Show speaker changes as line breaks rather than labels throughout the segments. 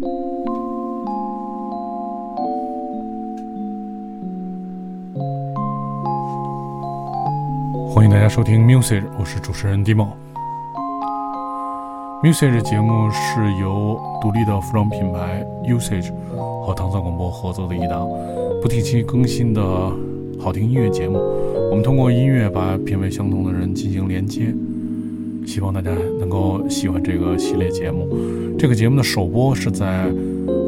欢迎大家收听 Music，我是主持人 Dimo。Music 节目是由独立的服装品牌 Usage 和唐蒜广播合作的一档不定期更新的好听音乐节目。我们通过音乐把品味相同的人进行连接，希望大家能够喜欢这个系列节目。这个节目的首播是在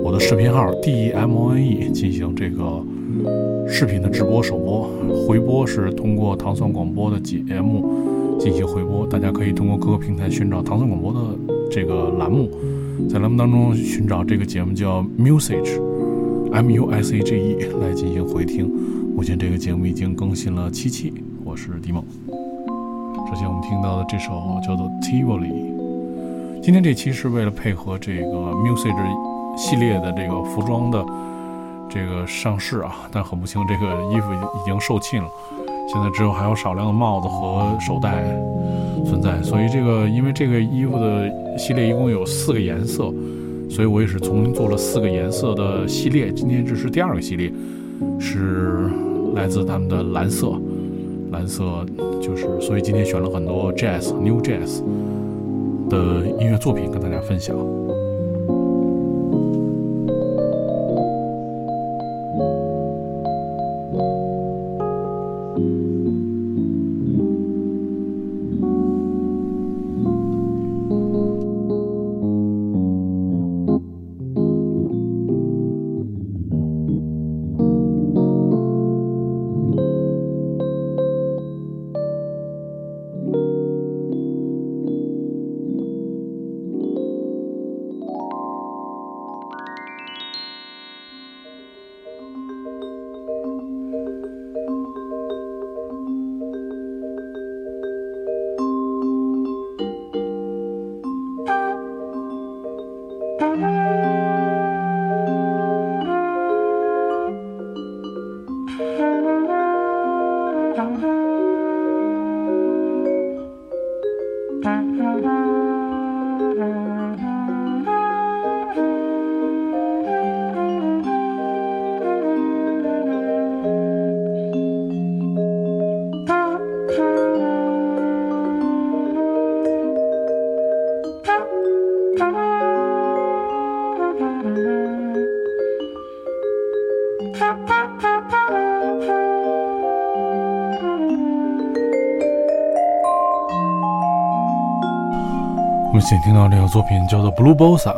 我的视频号 D E M O N E 进行这个视频的直播首播，回播是通过糖蒜广播的节目进行回播。大家可以通过各个平台寻找糖蒜广播的这个栏目，在栏目当中寻找这个节目叫 Musage，M U S A G E 来进行回听。目前这个节目已经更新了七期，我是迪梦。首先我们听到的这首叫做 Tivoli。今天这期是为了配合这个 Musage 系列的这个服装的这个上市啊，但很不幸这个衣服已经售罄了，现在只有还有少量的帽子和手袋存在，所以这个因为这个衣服的系列一共有四个颜色，所以我也是重新做了四个颜色的系列。今天这是第二个系列，是来自他们的蓝色，蓝色就是所以今天选了很多 Jazz New Jazz 的音乐作品跟大家分享。我们先听到这个作品叫做《Blue Bossa》。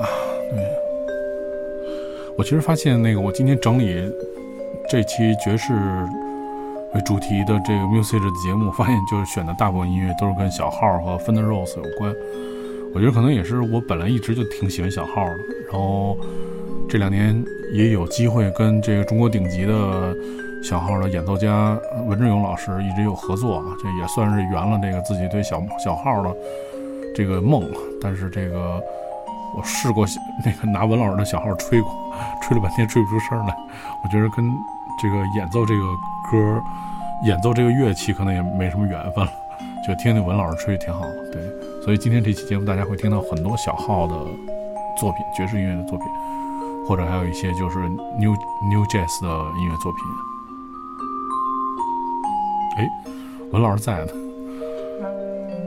对，我其实发现那个，我今天整理这期爵士为主题的这个 music 的节目，发现就是选的大部分音乐都是跟小号和 Fender Rose 有关。我觉得可能也是我本来一直就挺喜欢小号的，然后这两年也有机会跟这个中国顶级的小号的演奏家文志勇老师一直有合作啊，这也算是圆了这个自己对小小号的。这个梦，但是这个我试过那个拿文老师的小号吹过，吹了半天吹不出声来。我觉得跟这个演奏这个歌、演奏这个乐器可能也没什么缘分了，就听听文老师吹挺好的。对，所以今天这期节目大家会听到很多小号的作品，爵士音乐的作品，或者还有一些就是 new new jazz 的音乐作品。哎，文老师在呢。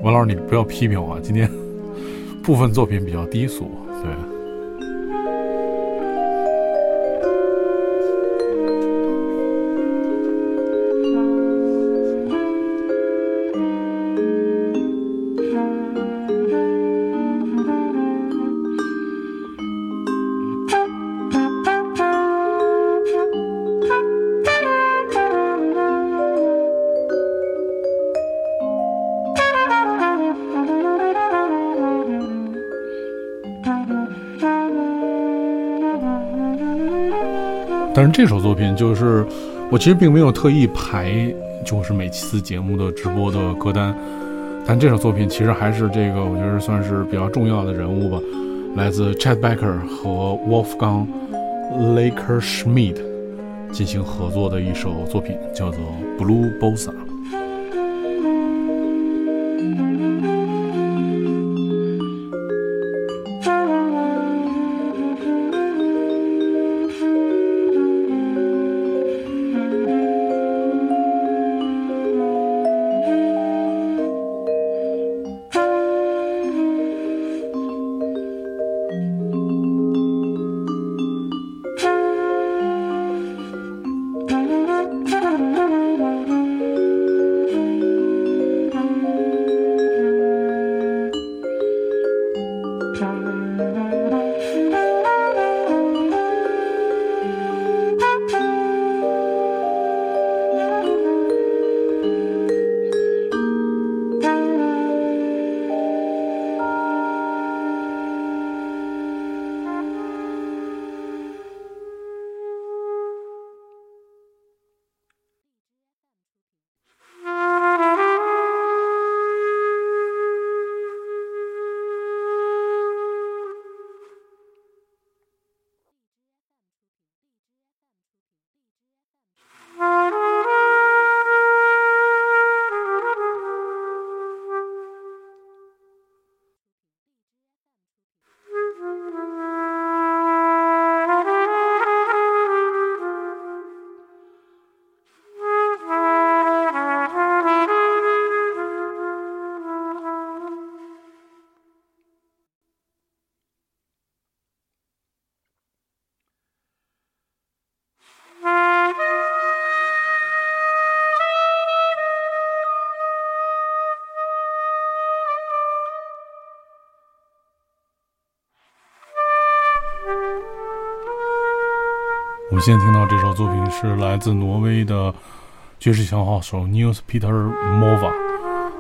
文老师，你不要批评我，今天部分作品比较低俗，对。这首作品就是我其实并没有特意排，就是每次节目的直播的歌单。但这首作品其实还是这个，我觉得算是比较重要的人物吧，来自 Chet Baker 和 Wolfgang Laker Schmidt 进行合作的一首作品，叫做 Blue Bossa。现在听到这首作品是来自挪威的爵士小号手 Nils Peter Mova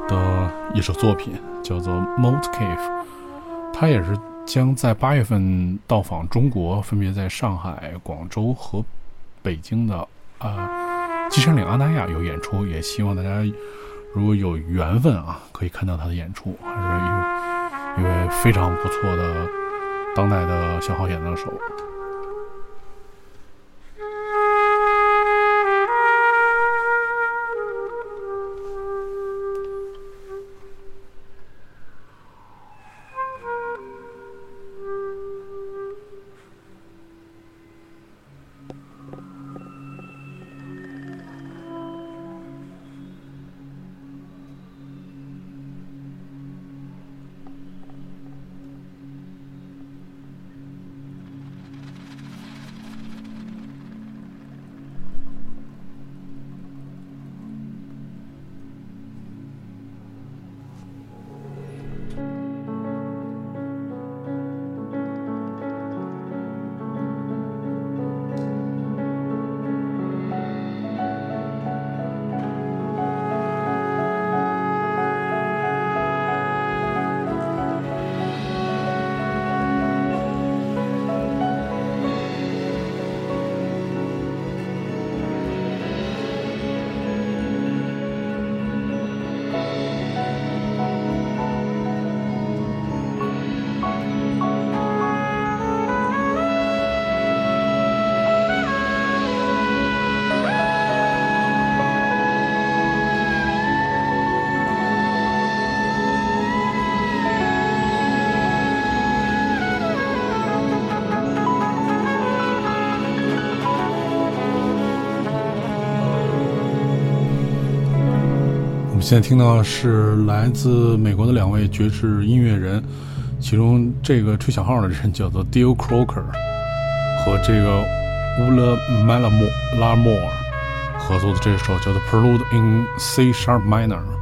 的一首作品，叫做《Moat Cave》。他也是将在八月份到访中国，分别在上海、广州和北京的啊金山岭阿那亚有演出。也希望大家如果有缘分啊，可以看到他的演出，还是一位一位非常不错的当代的小号演奏手。现在听到是来自美国的两位爵士音乐人，其中这个吹小号的人叫做 Dill Crocker，和这个 Ula Malamore 合作的这首叫做 Prelude in C Sharp Minor。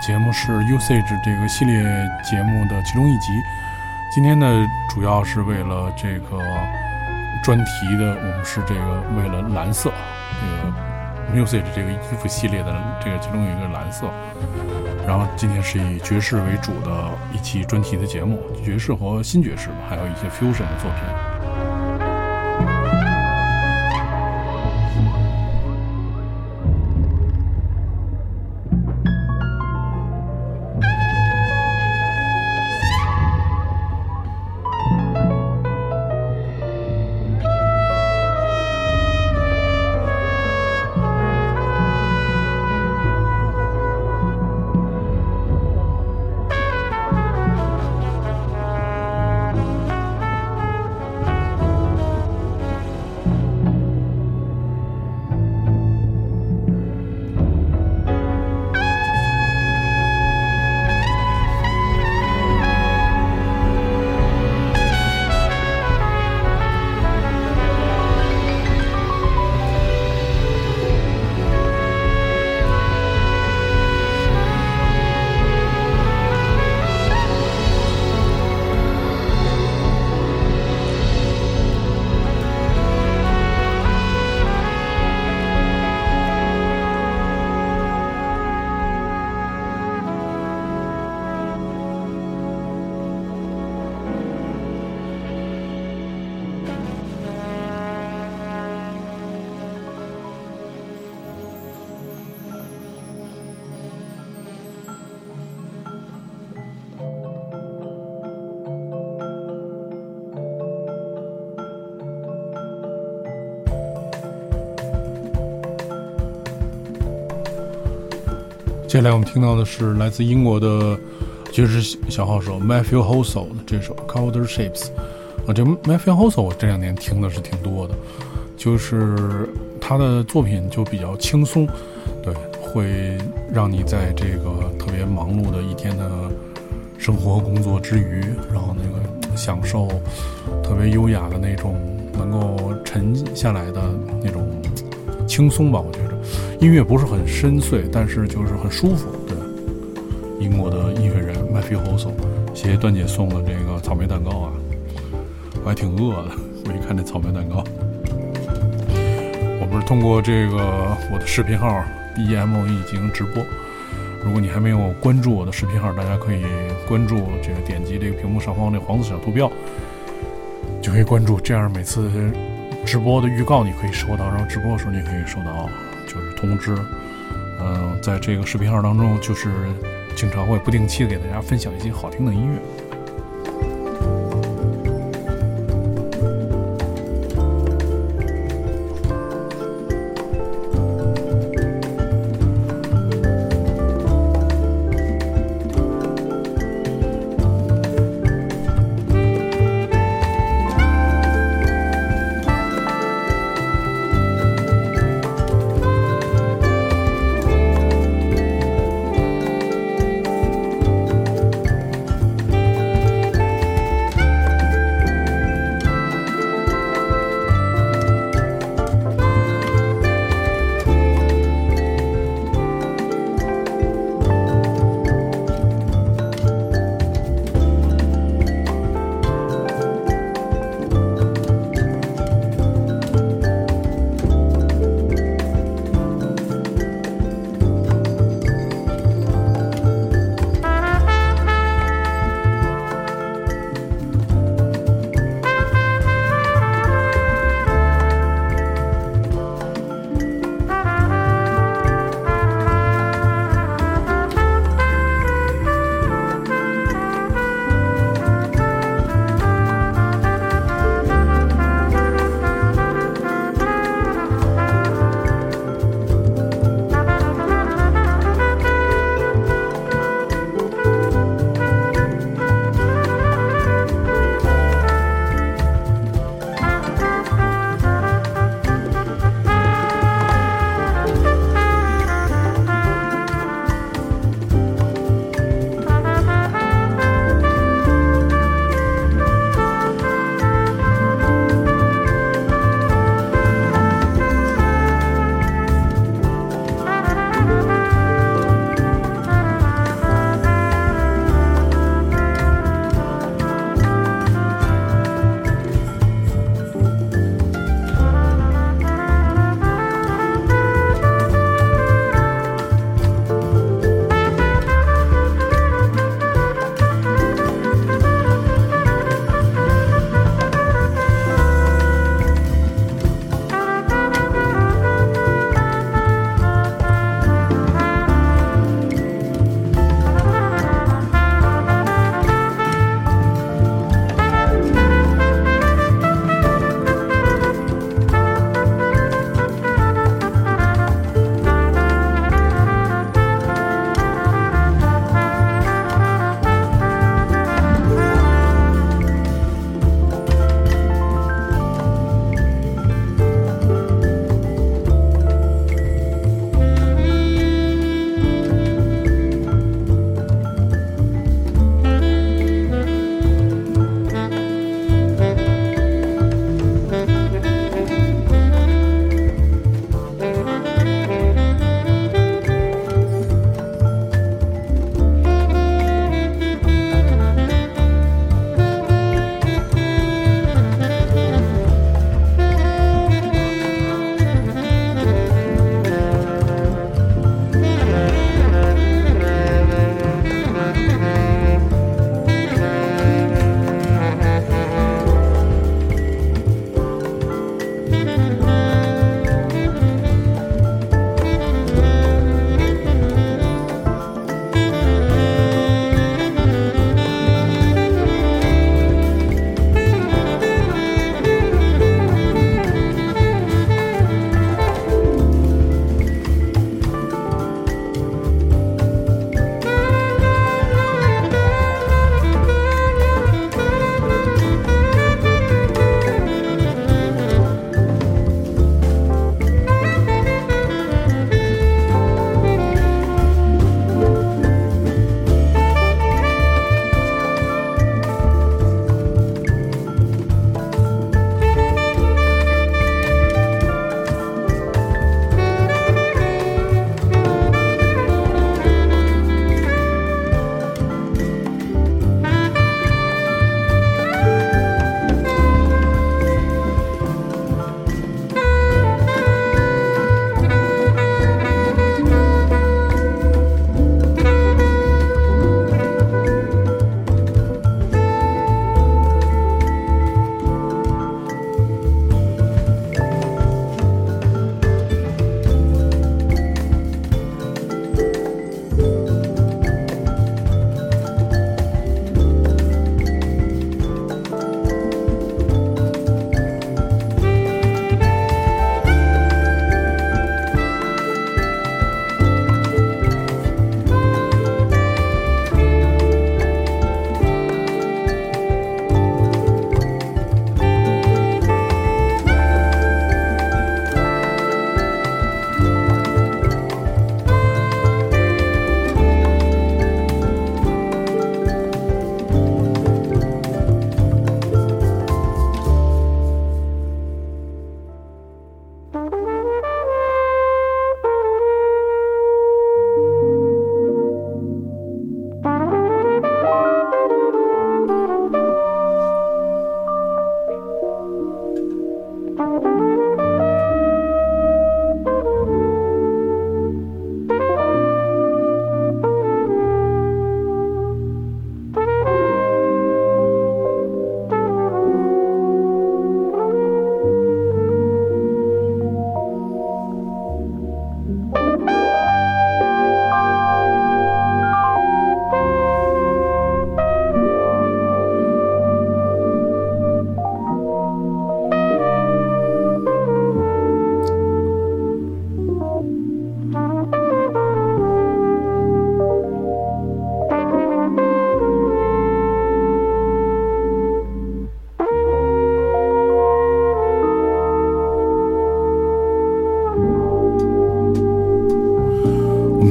节目是 Usage 这个系列节目的其中一集。今天呢，主要是为了这个专题的，我们是这个为了蓝色，这个 Usage 这个衣服系列的这个其中有一个蓝色。然后今天是以爵士为主的一期专题的节目，爵士和新爵士吧，还有一些 fusion 的作品。接下来我们听到的是来自英国的爵士小号手 Matthew Hossel 的这首 Colder Shapes。啊，这 Matthew Hossel 我这两年听的是挺多的，就是他的作品就比较轻松，对，会让你在这个特别忙碌的一天的生活工作之余，然后那个享受特别优雅的那种能够沉下来的那种轻松吧。我觉得音乐不是很深邃，但是就是很舒服。对，英国的。音乐人 Matthew h o s e l 谢谢段姐送的。这个草莓蛋糕啊，我还挺饿的。我一看这草莓蛋糕，我不是通过这个我的。视频号 D M E 进行直播。如果你还没有关注我的。视频号，大家可以关注这个，点击这个屏幕上方这黄色小图标，就可以关注。这样每次直播的。预告你可以收到，然后直播的。时候你可以收到就是通知。嗯，在这个视频号当中，就是经常会不定期的给大家分享一些好听的音乐。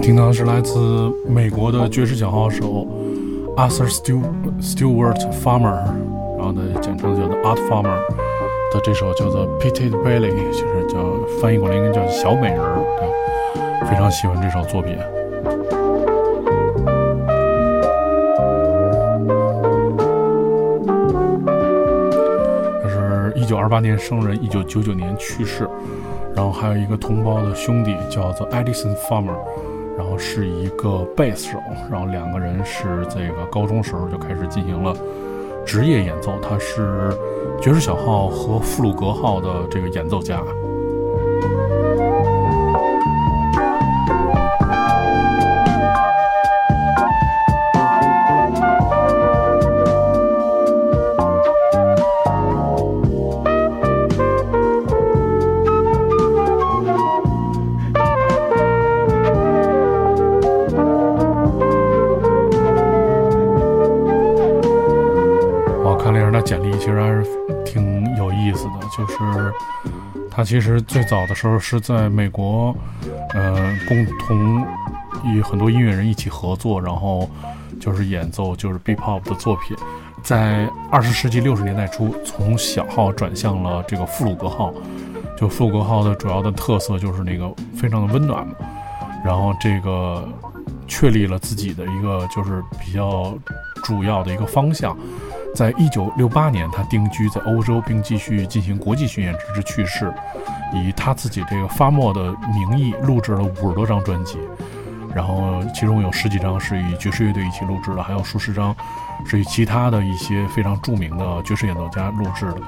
听到的是来自美国的爵士小号手 Arthur Stewart Farmer，然后呢，简称叫做 Art Farmer 的这首叫做 Pitted Belly，就是叫翻译过来应该叫小美人儿，对，非常喜欢这首作品。他是一九二八年生人，一九九九年去世，然后还有一个同胞的兄弟叫做 Edison Farmer。然后是一个贝斯手，然后两个人是这个高中时候就开始进行了职业演奏，他是爵士小号和弗鲁格号的这个演奏家。就是他其实最早的时候是在美国，呃，共同与很多音乐人一起合作，然后就是演奏就是 B-pop 的作品。在二十世纪六十年代初，从小号转向了这个富鲁格号。就富鲁格号的主要的特色就是那个非常的温暖嘛，然后这个确立了自己的一个就是比较主要的一个方向。在一九六八年，他定居在欧洲，并继续进行国际巡演，直至去世。以他自己这个发墨的名义录制了五十多张专辑，然后其中有十几张是与爵士乐队一起录制的，还有数十张是与其他的一些非常著名的爵士演奏家录制的。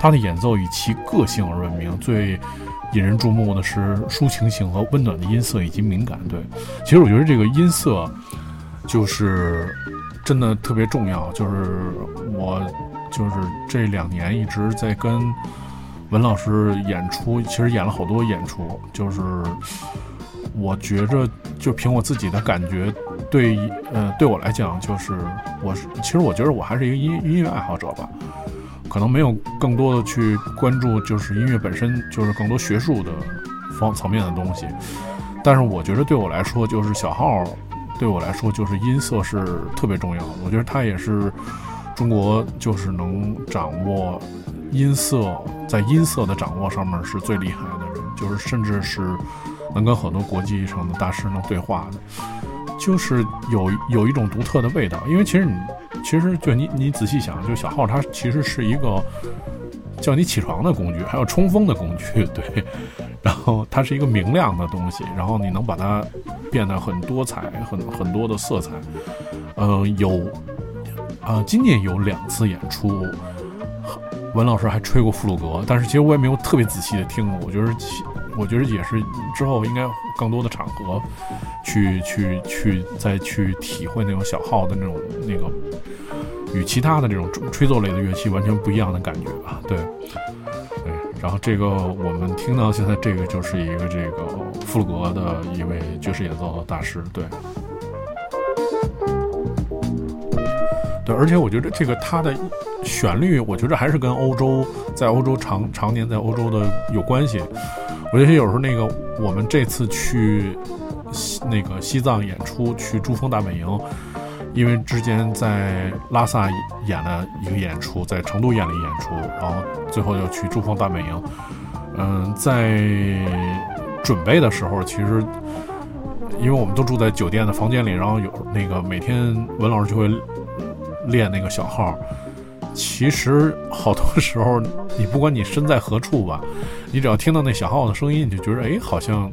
他的演奏以其个性而闻名，最引人注目的是抒情性和温暖的音色以及敏感。对，其实我觉得这个音色就是。真的特别重要，就是我就是这两年一直在跟文老师演出，其实演了好多演出，就是我觉着就凭我自己的感觉，对呃对我来讲，就是我是其实我觉得我还是一个音音乐爱好者吧，可能没有更多的去关注就是音乐本身，就是更多学术的方层面的东西，但是我觉得对我来说，就是小号。对我来说，就是音色是特别重要的。我觉得他也是中国，就是能掌握音色，在音色的掌握上面是最厉害的人，就是甚至是能跟很多国际上的大师能对话的，就是有有一种独特的味道。因为其实你，其实就你你仔细想，就小号它其实是一个叫你起床的工具，还有冲锋的工具，对。然后它是一个明亮的东西，然后你能把它变得很多彩，很很多的色彩。呃，有，呃，今年有两次演出，文老师还吹过弗鲁格，但是其实我也没有特别仔细的听过。我觉得，我觉得也是之后应该更多的场合去去去再去体会那种小号的那种那个与其他的这种吹奏类的乐器完全不一样的感觉吧？对。对然后这个我们听到现在这个就是一个这个弗鲁格的一位爵士演奏大师，对，对，而且我觉得这个他的旋律，我觉得还是跟欧洲在欧洲常常年在欧洲的有关系。我觉得有时候那个我们这次去西那个西藏演出，去珠峰大本营。因为之前在拉萨演了一个演出，在成都演了一演出，然后最后又去珠峰大本营。嗯，在准备的时候，其实因为我们都住在酒店的房间里，然后有那个每天文老师就会练那个小号。其实好多时候，你不管你身在何处吧，你只要听到那小号的声音，你就觉得哎，好像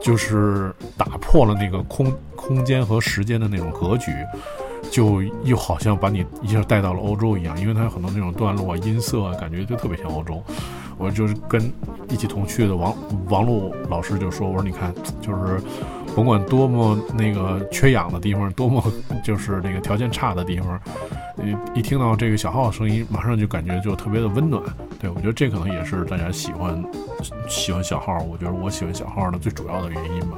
就是打破了那个空。空间和时间的那种格局，就又好像把你一下带到了欧洲一样，因为它有很多那种段落啊、音色啊，感觉就特别像欧洲。我就是跟一起同去的王王璐老师就说：“我说你看，就是甭管多么那个缺氧的地方，多么就是那个条件差的地方，一一听到这个小号声音，马上就感觉就特别的温暖。对我觉得这可能也是大家喜欢喜欢小号，我觉得我喜欢小号的最主要的原因吧。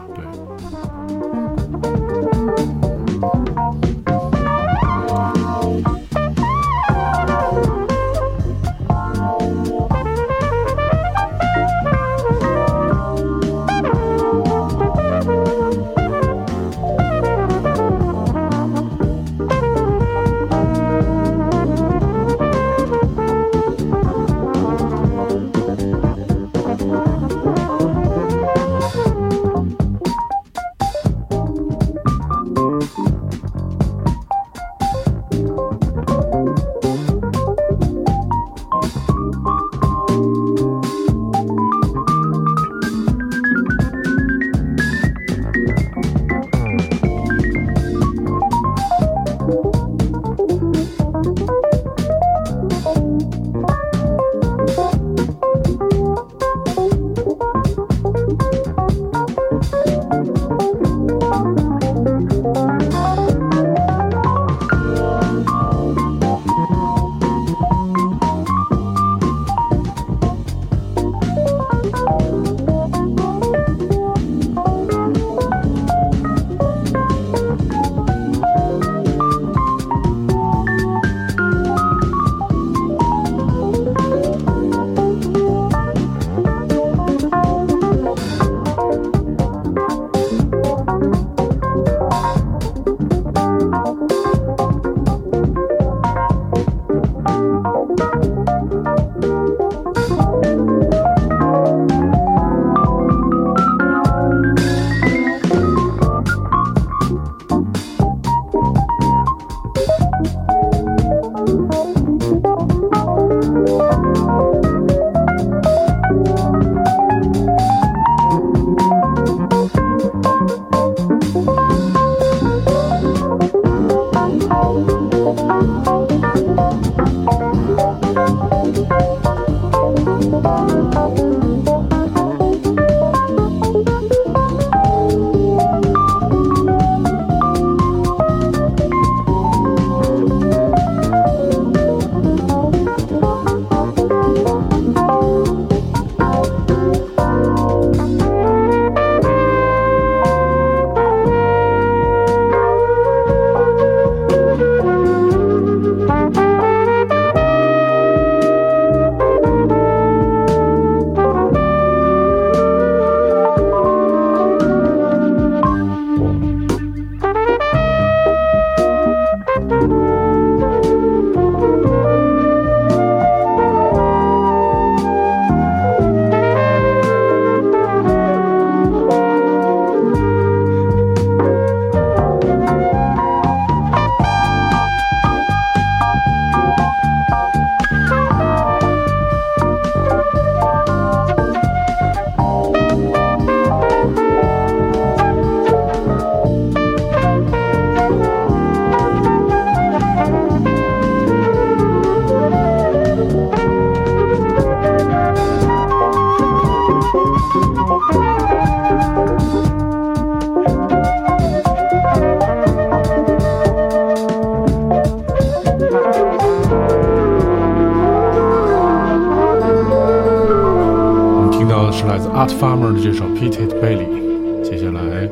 对。” Art Farmer 的这首 Pete Bailey，接下来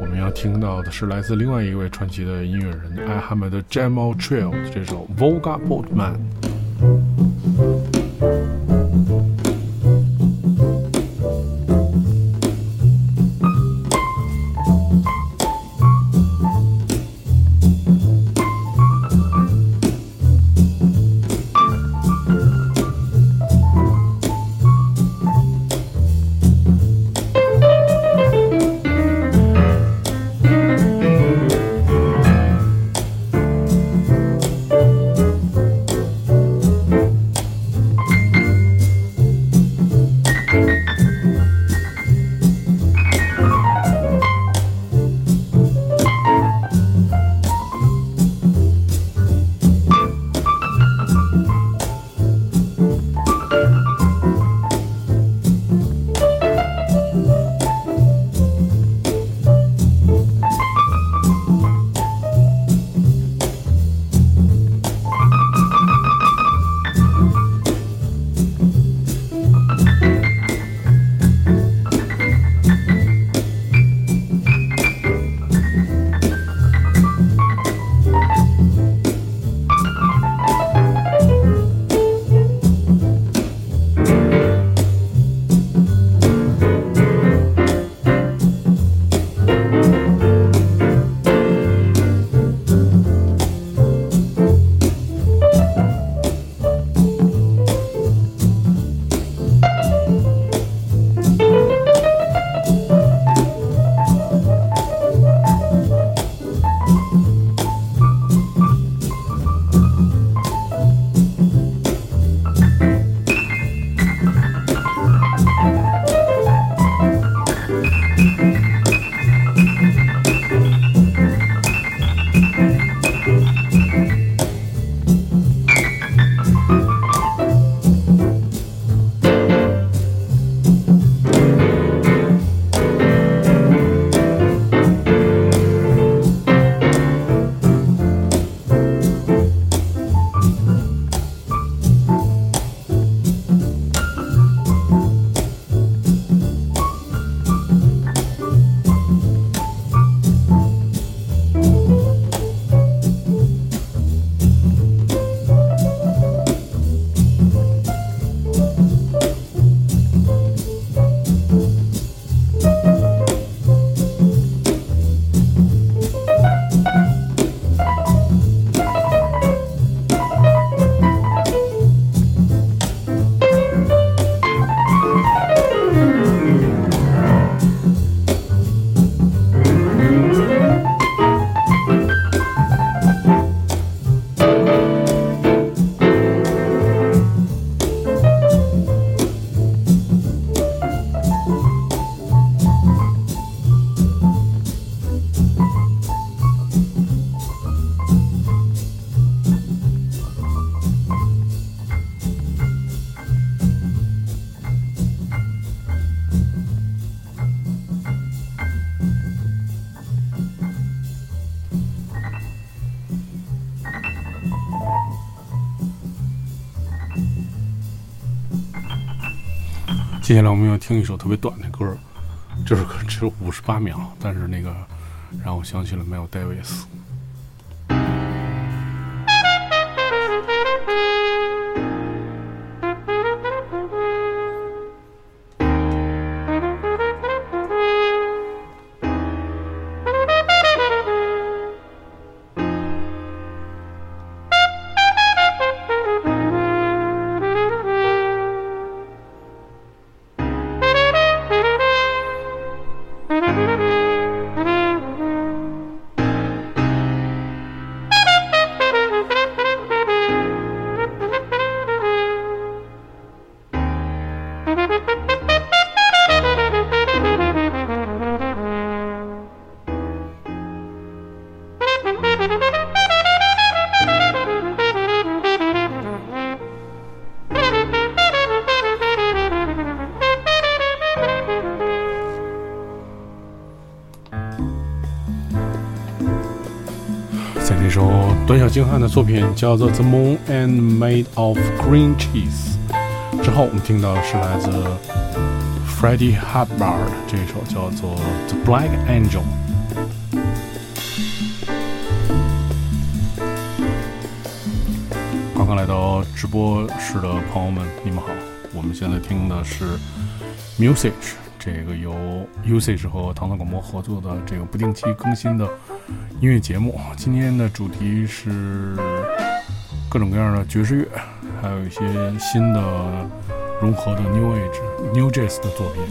我们要听到的是来自另外一位传奇的音乐人艾哈迈的 Jamal Trail 的这首 Volga Boatman。接下来我们要听一首特别短的歌，这首歌只有五十八秒，但是那个让我想起了 Miles Davis。短小精悍的作品叫做《The Moon and Made of Green Cheese》之后，我们听到的是来自 Freddie Hubbard 这首叫做《The Black Angel》。刚刚来到直播室的朋友们，你们好！我们现在听的是 Musage，这个由 Usage 和唐唐广播合作的这个不定期更新的。音乐节目，今天的主题是各种各样的爵士乐，还有一些新的融合的 New Age、New Jazz 的作品。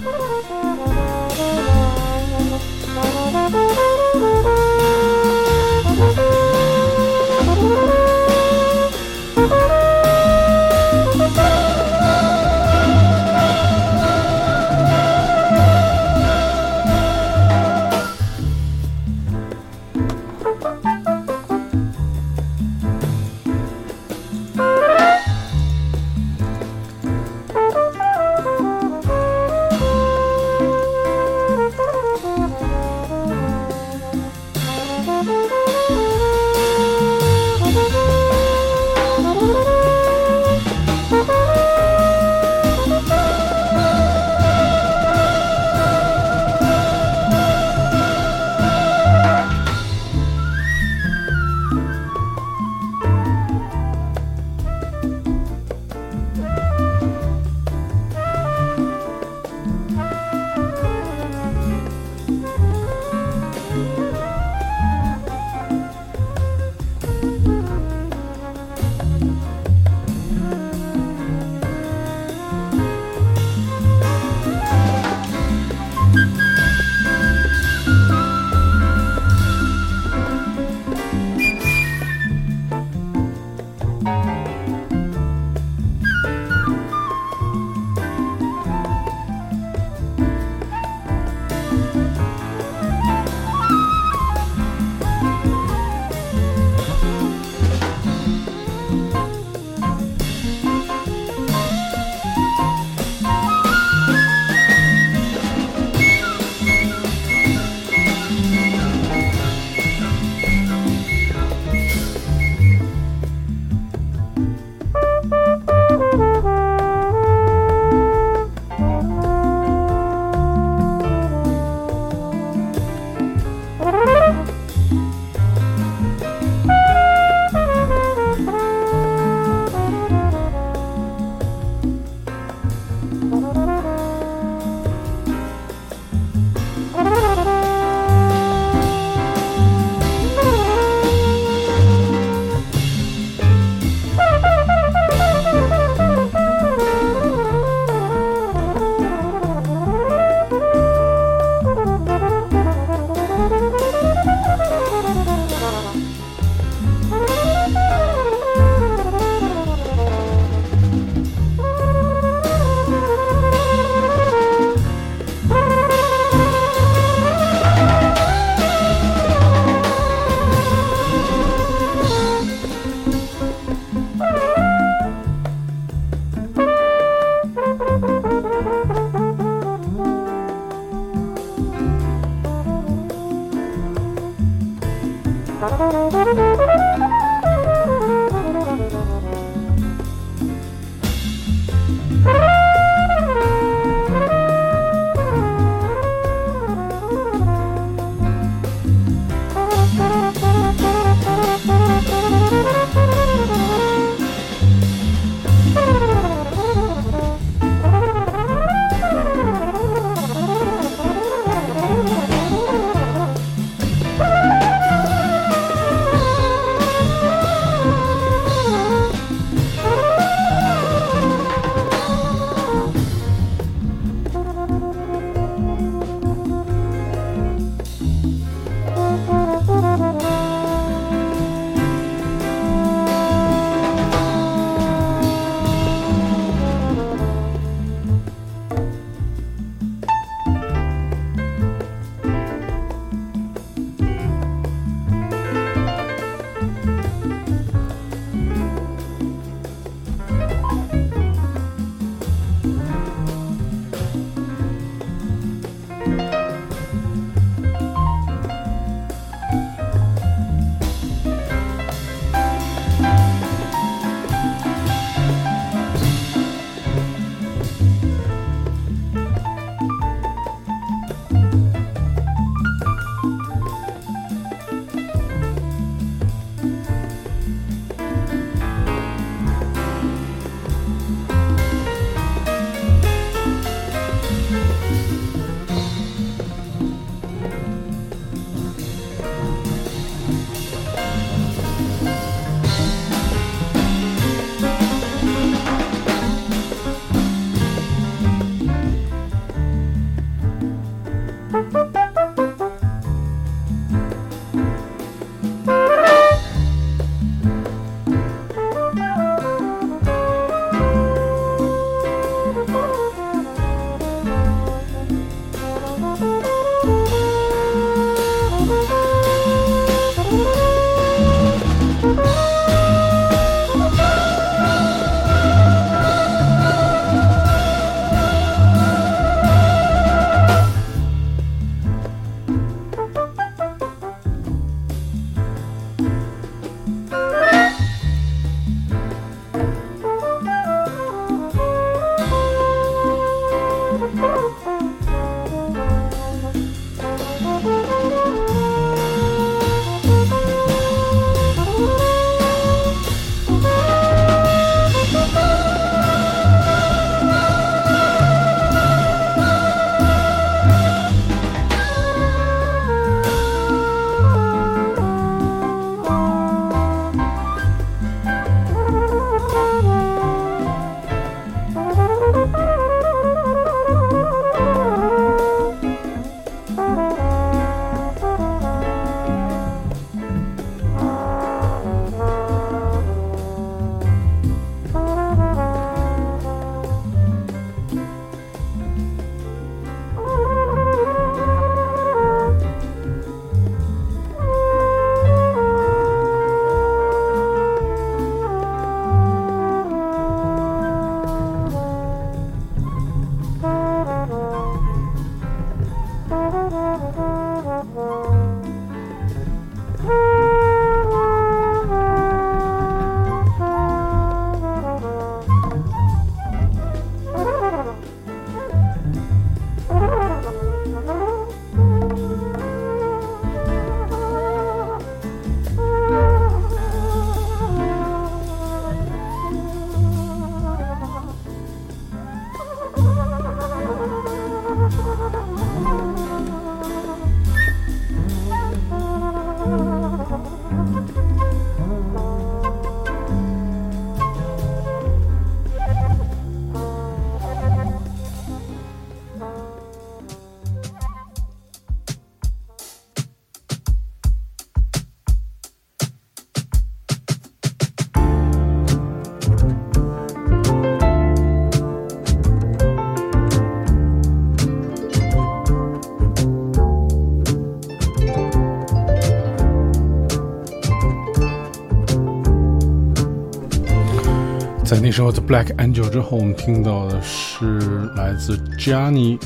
在那首《The Black Angel》之后，我们听到的是来自 Johnny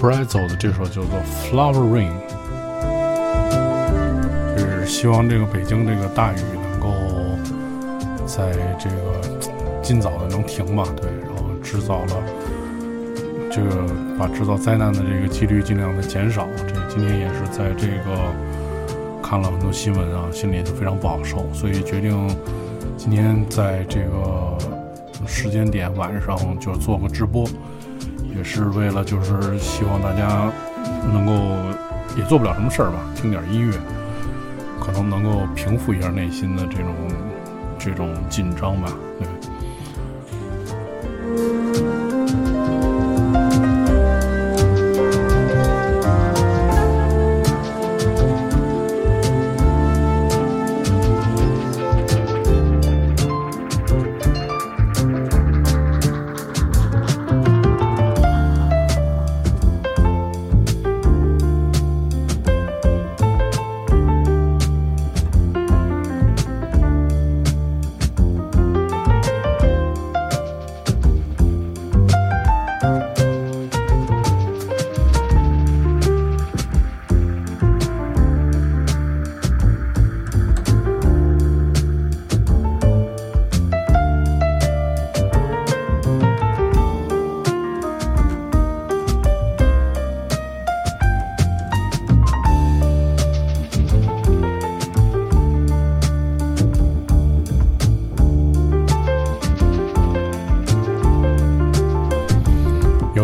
Brazil 的这首叫做《Flowering》，就是希望这个北京这个大雨能够在这个尽早的能停吧，对，然后制造了这个把制造灾难的这个几率尽量的减少。这今天也是在这个看了很多新闻啊，心里也非常不好受，所以决定今天在这个。时间点晚上就做个直播，也是为了就是希望大家能够也做不了什么事儿吧，听点音乐，可能能够平复一下内心的这种这种紧张吧，对。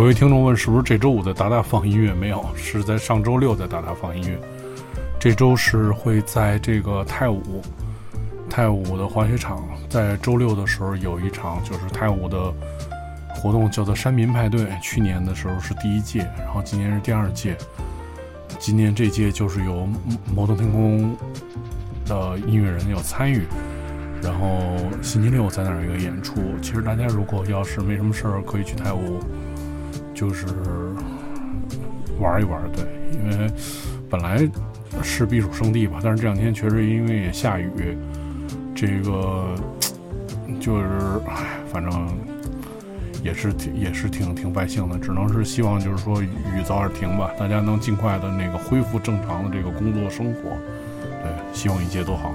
有位听众问：“是不是这周五在达达放音乐？没有，是在上周六在达达放音乐。这周是会在这个太武，太武的滑雪场，在周六的时候有一场，就是太武的活动，叫做山民派对。去年的时候是第一届，然后今年是第二届。今年这届就是有摩登天空的音乐人有参与，然后星期六在那儿有一个演出。其实大家如果要是没什么事儿，可以去太武。”就是玩一玩，对，因为本来是避暑胜地吧，但是这两天确实因为也下雨，这个就是唉，反正也是挺也是挺挺败兴的，只能是希望就是说雨早点停吧，大家能尽快的那个恢复正常的这个工作生活，对，希望一切都好。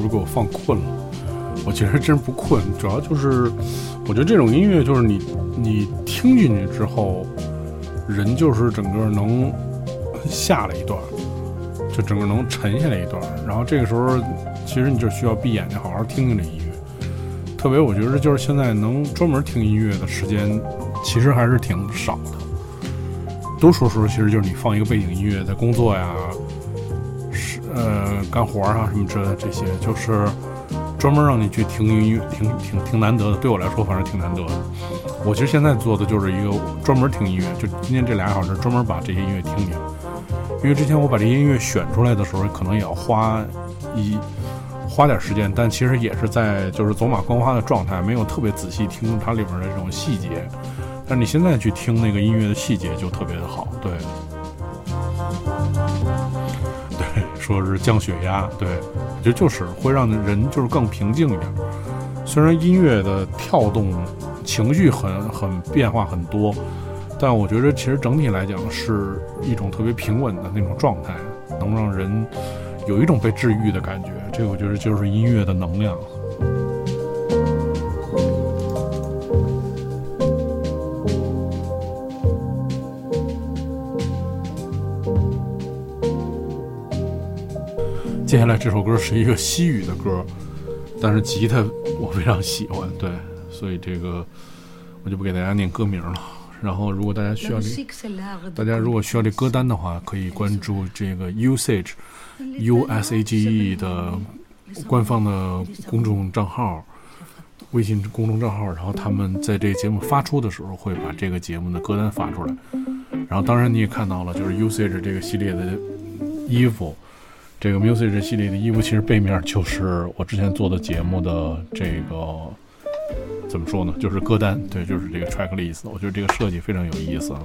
不是给我放困了？”我其实真不困，主要就是我觉得这种音乐就是你你听进去之后，人就是整个能下来一段，就整个能沉下来一段。然后这个时候，其实你就需要闭眼睛好好听听这音乐。特别我觉得就是现在能专门听音乐的时间，其实还是挺少的。多数时候其实就是你放一个背景音乐，在工作呀。干活啊什么之类的，这些就是专门让你去听音乐，挺挺挺难得的。对我来说，反正挺难得的。我其实现在做的就是一个专门听音乐，就今天这俩小时专门把这些音乐听听。因为之前我把这些音乐选出来的时候，可能也要花一花点时间，但其实也是在就是走马观花的状态，没有特别仔细听它里边的这种细节。但你现在去听那个音乐的细节就特别的好，对。说是降血压，对，我觉得就是会让人就是更平静一点。虽然音乐的跳动，情绪很很变化很多，但我觉得其实整体来讲是一种特别平稳的那种状态，能让人有一种被治愈的感觉。这个我觉得就是音乐的能量。接下来这首歌是一个西语的歌，但是吉他我非常喜欢，对，所以这个我就不给大家念歌名了。然后，如果大家需要这，大家如果需要这歌单的话，可以关注这个 Usage U S A G E 的官方的公众账号，微信公众账号。然后他们在这个节目发出的时候，会把这个节目的歌单发出来。然后，当然你也看到了，就是 Usage 这个系列的衣服。这个 music 这系列的衣服，其实背面就是我之前做的节目的这个怎么说呢？就是歌单，对，就是这个 track list。我觉得这个设计非常有意思啊。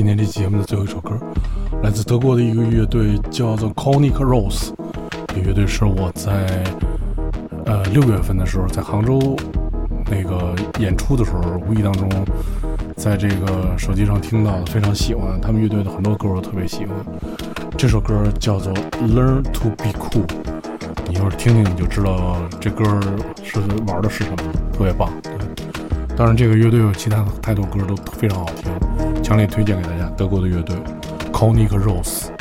今天这节目的最后一首歌，来自德国的一个乐队，叫做 Conic Rose。这乐队是我在呃六月份的时候在杭州那个演出的时候，无意当中在这个手机上听到的，非常喜欢。他们乐队的很多歌我特别喜欢。这首歌叫做 Learn to Be Cool，你要是听听你就知道这歌是玩的是什么，特别棒。当然，这个乐队有其他太多歌都非常好听，强烈推荐给大家。德国的乐队 c o n i c Rose。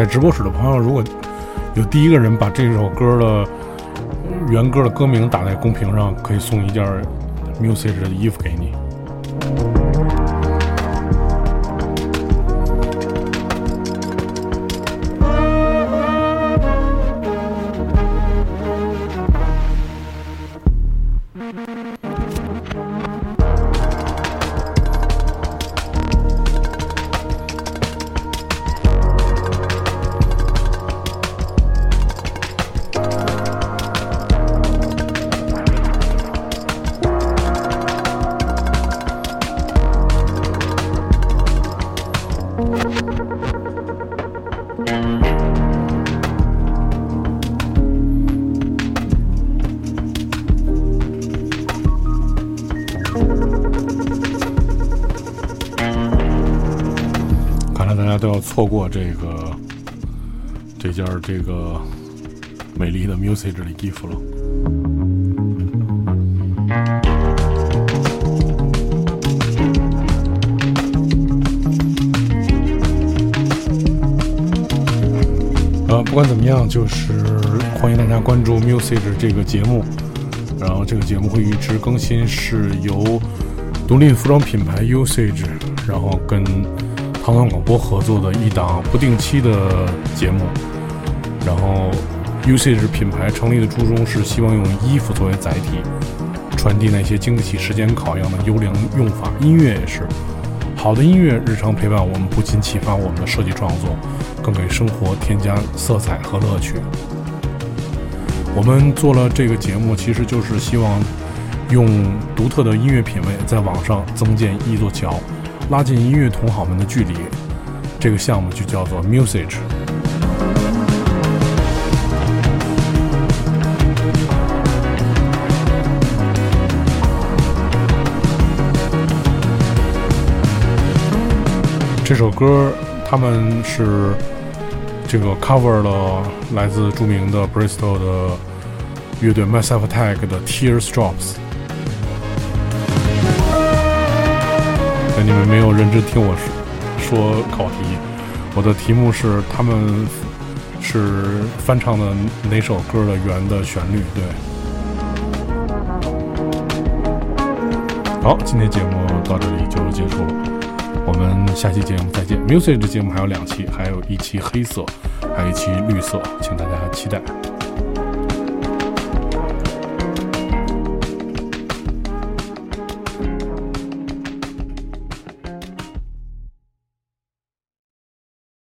在直播室的朋友，如果有第一个人把这首歌的原歌的歌名打在公屏上，可以送一件 music 的衣服给件这个美丽的 music 的衣服了。呃，不管怎么样，就是欢迎大家关注 music 这个节目，然后这个节目会一直更新，是由独立服装品牌 usage，然后跟。唐唐广播合作的一档不定期的节目，然后 Usage 品牌成立的初衷是希望用衣服作为载体，传递那些经得起时间考验的优良用法。音乐也是，好的音乐日常陪伴我们，不仅启发我们的设计创作，更给生活添加色彩和乐趣。我们做了这个节目，其实就是希望用独特的音乐品味，在网上增建一座桥。拉近音乐同好们的距离，这个项目就叫做 Musage。这首歌他们是这个 cover 了来自著名的 Bristol 的乐队 Massive Attack 的 Tears Drops。你们没有认真听我说说考题，我的题目是他们是翻唱的哪首歌的原的旋律？对。好，今天节目到这里就结束了，我们下期节目再见。Music 这节目还有两期，还有一期黑色，还有一期绿色，请大家期待。